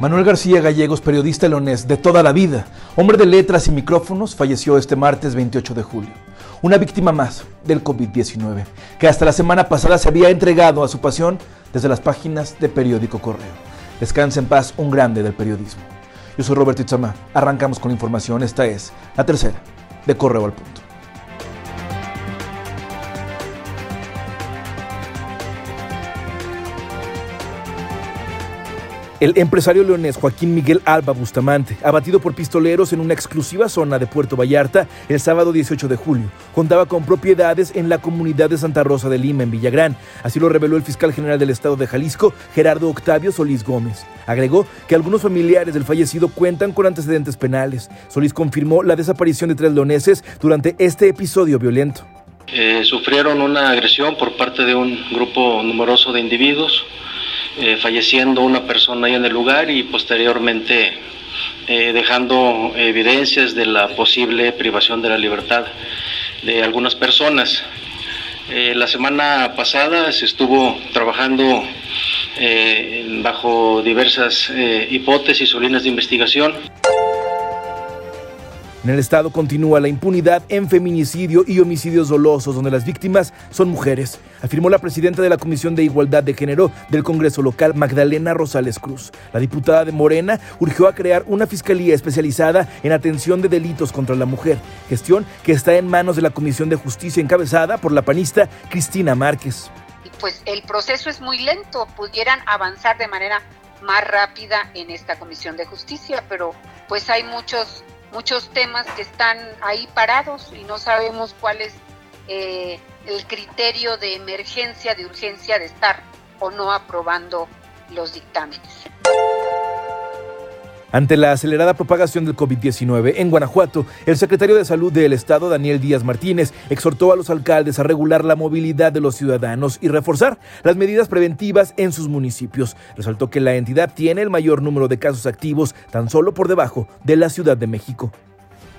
Manuel García Gallegos, periodista leonés de toda la vida, hombre de letras y micrófonos, falleció este martes 28 de julio. Una víctima más del COVID-19, que hasta la semana pasada se había entregado a su pasión desde las páginas de Periódico Correo. Descansa en paz un grande del periodismo. Yo soy Roberto Itzamá. Arrancamos con la información. Esta es la tercera de Correo al Punto. El empresario leonés Joaquín Miguel Alba Bustamante, abatido por pistoleros en una exclusiva zona de Puerto Vallarta el sábado 18 de julio, contaba con propiedades en la comunidad de Santa Rosa de Lima, en Villagrán. Así lo reveló el fiscal general del estado de Jalisco, Gerardo Octavio Solís Gómez. Agregó que algunos familiares del fallecido cuentan con antecedentes penales. Solís confirmó la desaparición de tres leoneses durante este episodio violento. Eh, sufrieron una agresión por parte de un grupo numeroso de individuos eh, falleciendo una persona ahí en el lugar y posteriormente eh, dejando evidencias de la posible privación de la libertad de algunas personas. Eh, la semana pasada se estuvo trabajando bajo diversas hipótesis o líneas de investigación. En el estado continúa la impunidad en feminicidio y homicidios dolosos, donde las víctimas son mujeres, afirmó la presidenta de la Comisión de Igualdad de Género del Congreso local, Magdalena Rosales Cruz. La diputada de Morena urgió a crear una fiscalía especializada en atención de delitos contra la mujer, gestión que está en manos de la Comisión de Justicia encabezada por la panista Cristina Márquez. Pues el proceso es muy lento, pudieran avanzar de manera más rápida en esta Comisión de Justicia, pero pues hay muchos muchos temas que están ahí parados y no sabemos cuál es eh, el criterio de emergencia, de urgencia de estar o no aprobando los dictámenes. Ante la acelerada propagación del COVID-19 en Guanajuato, el secretario de Salud del Estado, Daniel Díaz Martínez, exhortó a los alcaldes a regular la movilidad de los ciudadanos y reforzar las medidas preventivas en sus municipios. Resaltó que la entidad tiene el mayor número de casos activos tan solo por debajo de la Ciudad de México.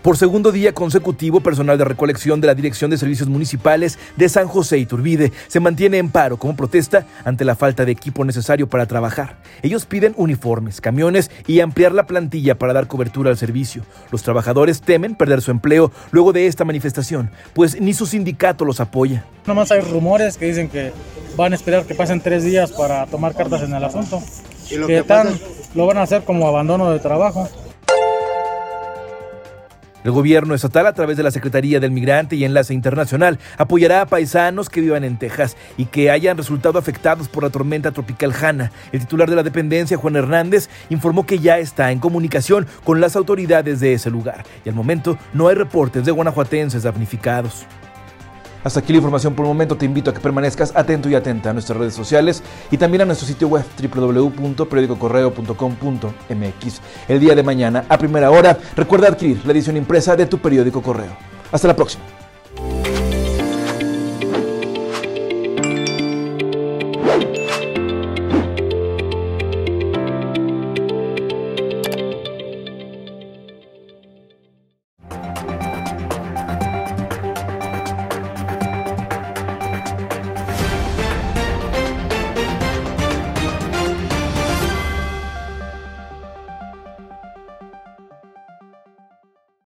Por segundo día consecutivo, personal de recolección de la Dirección de Servicios Municipales de San José y Turbide se mantiene en paro como protesta ante la falta de equipo necesario para trabajar. Ellos piden uniformes, camiones y ampliar la plantilla para dar cobertura al servicio. Los trabajadores temen perder su empleo luego de esta manifestación, pues ni su sindicato los apoya. Nomás hay rumores que dicen que van a esperar que pasen tres días para tomar cartas en el asunto. ¿Y lo que, están, lo van a hacer como abandono de trabajo. El gobierno estatal, a través de la Secretaría del Migrante y Enlace Internacional, apoyará a paisanos que vivan en Texas y que hayan resultado afectados por la tormenta tropical Hanna. El titular de la dependencia, Juan Hernández, informó que ya está en comunicación con las autoridades de ese lugar y al momento no hay reportes de guanajuatenses damnificados. Hasta aquí la información por el momento. Te invito a que permanezcas atento y atenta a nuestras redes sociales y también a nuestro sitio web www.periodicocorreo.com.mx. El día de mañana, a primera hora, recuerda adquirir la edición impresa de tu periódico Correo. Hasta la próxima.